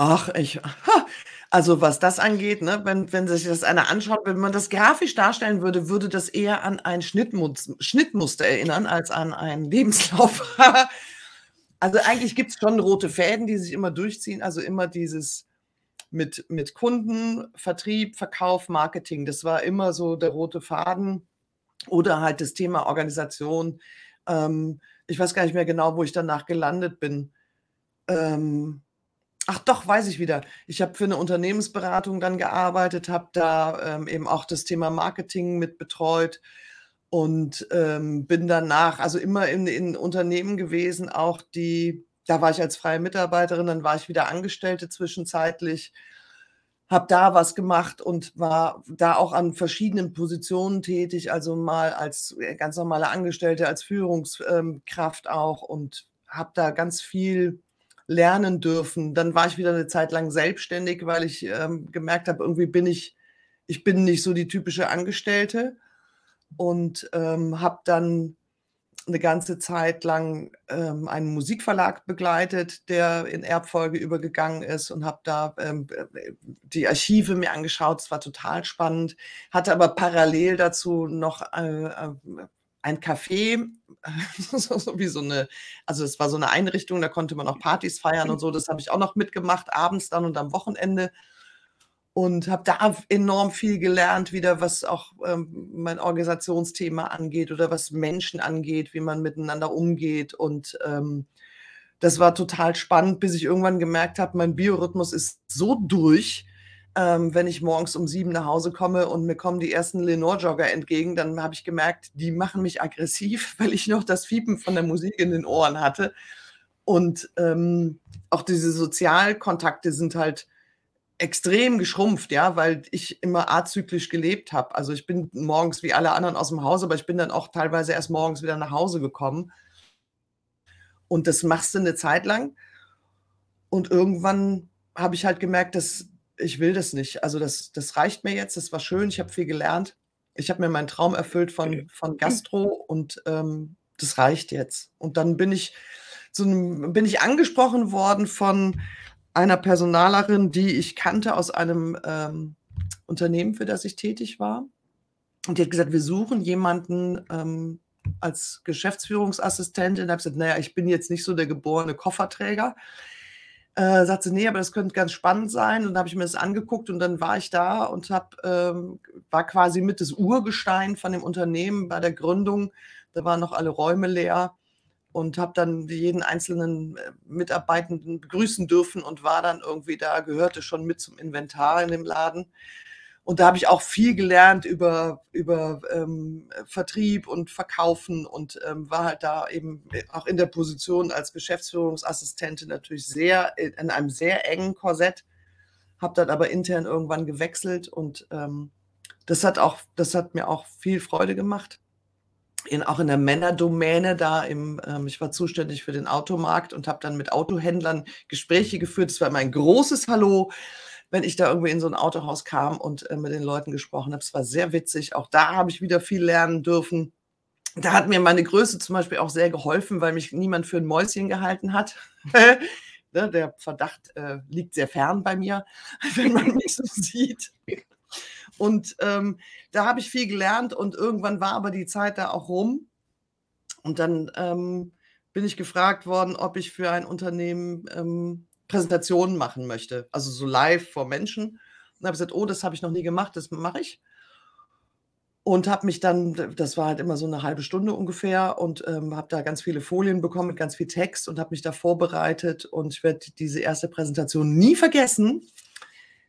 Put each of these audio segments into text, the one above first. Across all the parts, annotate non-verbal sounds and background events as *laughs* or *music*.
Ach, ich ha, also, was das angeht, ne, wenn wenn sich das einer anschaut, wenn man das grafisch darstellen würde, würde das eher an ein Schnittmuz Schnittmuster erinnern als an einen Lebenslauf. *laughs* Also, eigentlich gibt's schon rote Fäden, die sich immer durchziehen, also, immer dieses mit mit Kunden, Vertrieb, Verkauf, Marketing. Das war immer so der rote Faden oder halt das Thema Organisation. Ähm, ich weiß gar nicht mehr genau, wo ich danach gelandet bin. Ähm, ach doch, weiß ich wieder. Ich habe für 'ne Unternehmensberatung dann gearbeitet, habe da, ähm, eben auch das Thema Marketing mit betreut und, ähm, bin danach also, immer in in Unternehmen gewesen, auch die da war ich als freie Mitarbeiterin, dann war ich wieder Angestellte zwischenzeitlich, habe da was gemacht und war da auch an verschiedenen Positionen tätig, also, mal als, äh, ganz normale Angestellte, als Führungs ähm, auch und habe da ganz viel lernen dürfen. Dann war ich wieder 'ne Zeit lang selbstständig, weil ich, ähm, gemerkt habe, irgendwie bin ich ich bin nicht so die typische Angestellte und, ähm, habe dann 'ne ganze Zeit lang, ähm, einen Musikverlag begleitet, der in Erbfolge übergegangen ist und habe da, ähm, äh, äh, die Archive mir angeschaut. Das war total spannend, hatte aber parallel dazu noch, äh, äh, ein Café, *laughs* so so wie so 'ne also, es war so 'ne Einrichtung, da konnte man auch Partys feiern und so. Das habe ich auch noch mitgemacht, abends dann und am Wochenende und habe da enorm viel gelernt wieder, was auch, ähm, mein Organisationsthema angeht oder was Menschen angeht, wie man miteinander umgeht und, ähm, das war total spannend, bis ich irgendwann gemerkt habe, mein Biorhythmus ist so durch, ähm, wenn ich morgens um 7 nach Hause komme und mir kommen die ersten Lenore-Jogger entgegen, dann habe ich gemerkt, die machen mich aggressiv, *laughs* weil ich noch das Fiepen von der Musik in den Ohren hatte. Und, ähm, auch diese Sozialkontakte sind halt extrem geschrumpft, ja, weil ich immer azyklisch gelebt habe. Also, ich bin morgens wie alle anderen aus'm Haus, aber ich bin dann auch teilweise erst morgens wieder nach Hause gekommen. Und das machst du 'ne Zeit lang und irgendwann habe ich halt gemerkt, dass ich will das nicht. Also, das das reicht mir jetzt. Das war schön, ich habe viel gelernt. Ich habe mir meinen Traum erfüllt von von Gastro und, ähm, das reicht jetzt. Und dann bin ich 'nem bin ich angesprochen worden von einer Personalerin, die ich kannte aus einem, ähm, Unternehmen, für das ich tätig war. Und die hat gesagt: „Wir suchen jemanden, ähm, als Geschäftsführungsassistentin.“ Da habe gesagt: „Na ja, ich bin jetzt nicht so der geborene Kofferträger.“ Äh, sagt sie: „Ne, aber das könnte ganz spannend sein.“ Und dann habe ich mir das angeguckt und dann war ich da und habe, ähm war quasi mit das Urgestein von dem Unternehmen bei der Gründung. Da waren noch alle Räume leer und habe dann jeden einzelnen, äh, Mitarbeitenden begrüßen dürfen und war dann irgendwie da gehörte schon mit zum Inventar in dem Laden. Und da habe ich auch viel gelernt über über, ähm, Vertrieb und Verkaufen und, ähm, war halt da eben, äh, auch in der Position als Geschäftsführungsassistentin natürlich sehr i in einem sehr engen Korsett, habe dann aber intern irgendwann gewechselt und, ähm, das hat auch das hat mir auch viel Freude gemacht. In auch in der Männerdomäne da im ähm, ich war zuständig für den Automarkt und habe dann mit Autohändlern Gespräche geführt. Es war immer ein großes Hallo, wenn ich da irgendwie in so 'n Autohaus kam und, äh, mit den Leuten gesprochen habe. Es war sehr witzig. Auch da habe ich wieder viel lernen dürfen. Da hat mir meine Größe zum Beispiel auch sehr geholfen, weil mich niemand für 'n Mäuschen gehalten hat. *laughs* Ne, der Verdacht, äh, liegt sehr fern bei mir, *laughs* wenn man mich so sieht. Und, ähm, da habe ich viel gelernt und irgendwann war aber die Zeit da auch rum. Und dann, ähm, bin ich gefragt worden, ob ich für ein Unternehmen, ähm, Präsentationen machen möchte, also so live vor Menschen. Und habe gesagt: „Oh, das habe ich noch nie gemacht, das mache ich.“ Und habe mich dann das war halt immer so 'ne 1/2 Stunde ungefähr und, ähm, habe da ganz viele Folien bekommen mit ganz viel Text und habe mich da vorbereitet. Und ich werde diese 1. Präsentation nie vergessen,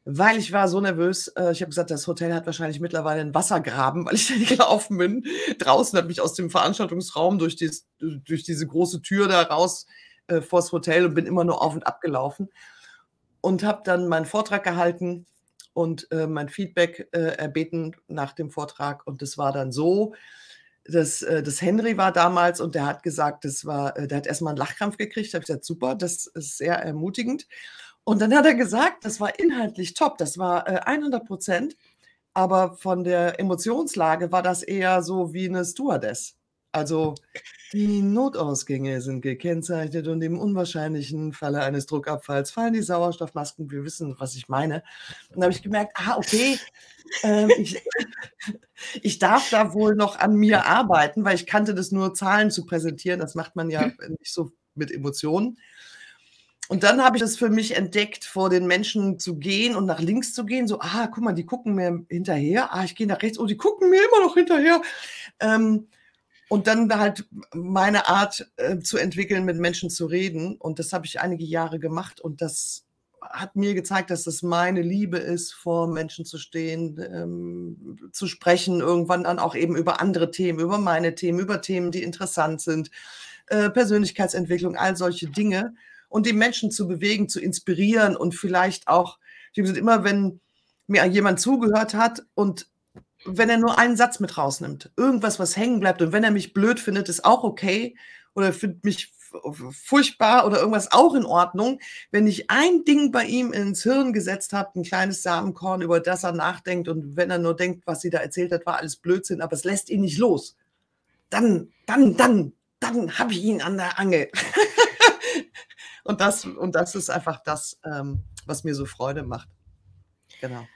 weil ich war so nervös. Äh, ich habe gesagt: „Das Hotel hat wahrscheinlich mittlerweile 'n Wassergraben, weil ich da *laughs* gelaufen bin.“ Draußen habe mich aus dem Veranstaltungsraum durch dies durch diese große Tür da raus, äh, vors Hotel und bin immer nur auf und ab gelaufen und habe dann meinen Vortrag gehalten und, äh, mein Feedback, äh, erbeten nach dem Vortrag. Und das war dann so, dass, äh das Henry war damals und der hat gesagt, das war äh, der hat erst mal 'n Lachkrampf gekriegt. Da habe ich gesagt: „Super, das ist sehr ermutigend.“ Und dann hat er gesagt, das war inhaltlich top, das war, äh, 100 %, aber von der Emotionslage war das eher so wie 'ne Stewardess. Also, die Notausgänge sind gekennzeichnet und im unwahrscheinlichen Falle eines Druckabfalls fallen die Sauerstoffmasken wir wissen, was ich meine. Und da habe ich gemerkt: „Ah, okay, ähm, ich *laughs* ich darf da wohl noch an mir arbeiten“, weil ich kannte das nur, Zahlen zu präsentieren. Das macht man ja, Mhm. äh, nicht so mit Emotionen. Und dann habe ich das für mich entdeckt, vor den Menschen zu gehen und nach links zu gehen, so: „Ah, guck mal, die gucken mir hinterher. Ah, ich gehe nach rechts. Oh, die gucken mir immer noch hinterher.“ Ähm, und dann da halt meine Art, äh, zu entwickeln, mit Menschen zu reden. Und das habe ich einige Jahre gemacht und das hat mir gezeigt, dass das meine Liebe ist, vor Menschen zu stehen, ähm, zu sprechen, irgendwann dann auch eben über andere Themen, über meine Themen, über Themen, die interessant sind, äh, Persönlichkeitsentwicklung, all solche Dinge. Und die Menschen zu bewegen, zu inspirieren und vielleicht auch wie gesagt, immer wenn mir jemand zugehört hat und wenn er nur einen Satz mit rausnimmt, irgendwas, was hängen bleibt und wenn er mich blöd findet, ist auch okay oder findet mich furchtbar oder irgendwas, auch in Ordnung. Wenn ich ein Ding bei ihm ins Hirn gesetzt habe, 'n kleines Samenkorn, über das er nachdenkt und wenn er nur denkt, was sie da erzählt hat, war alles Blödsinn, aber es lässt ihn nicht los, dann dann dann dann habe ich ihn an der Angel. *laughs* Und das und das ist einfach das, ähm, was mir so Freude macht. Genau.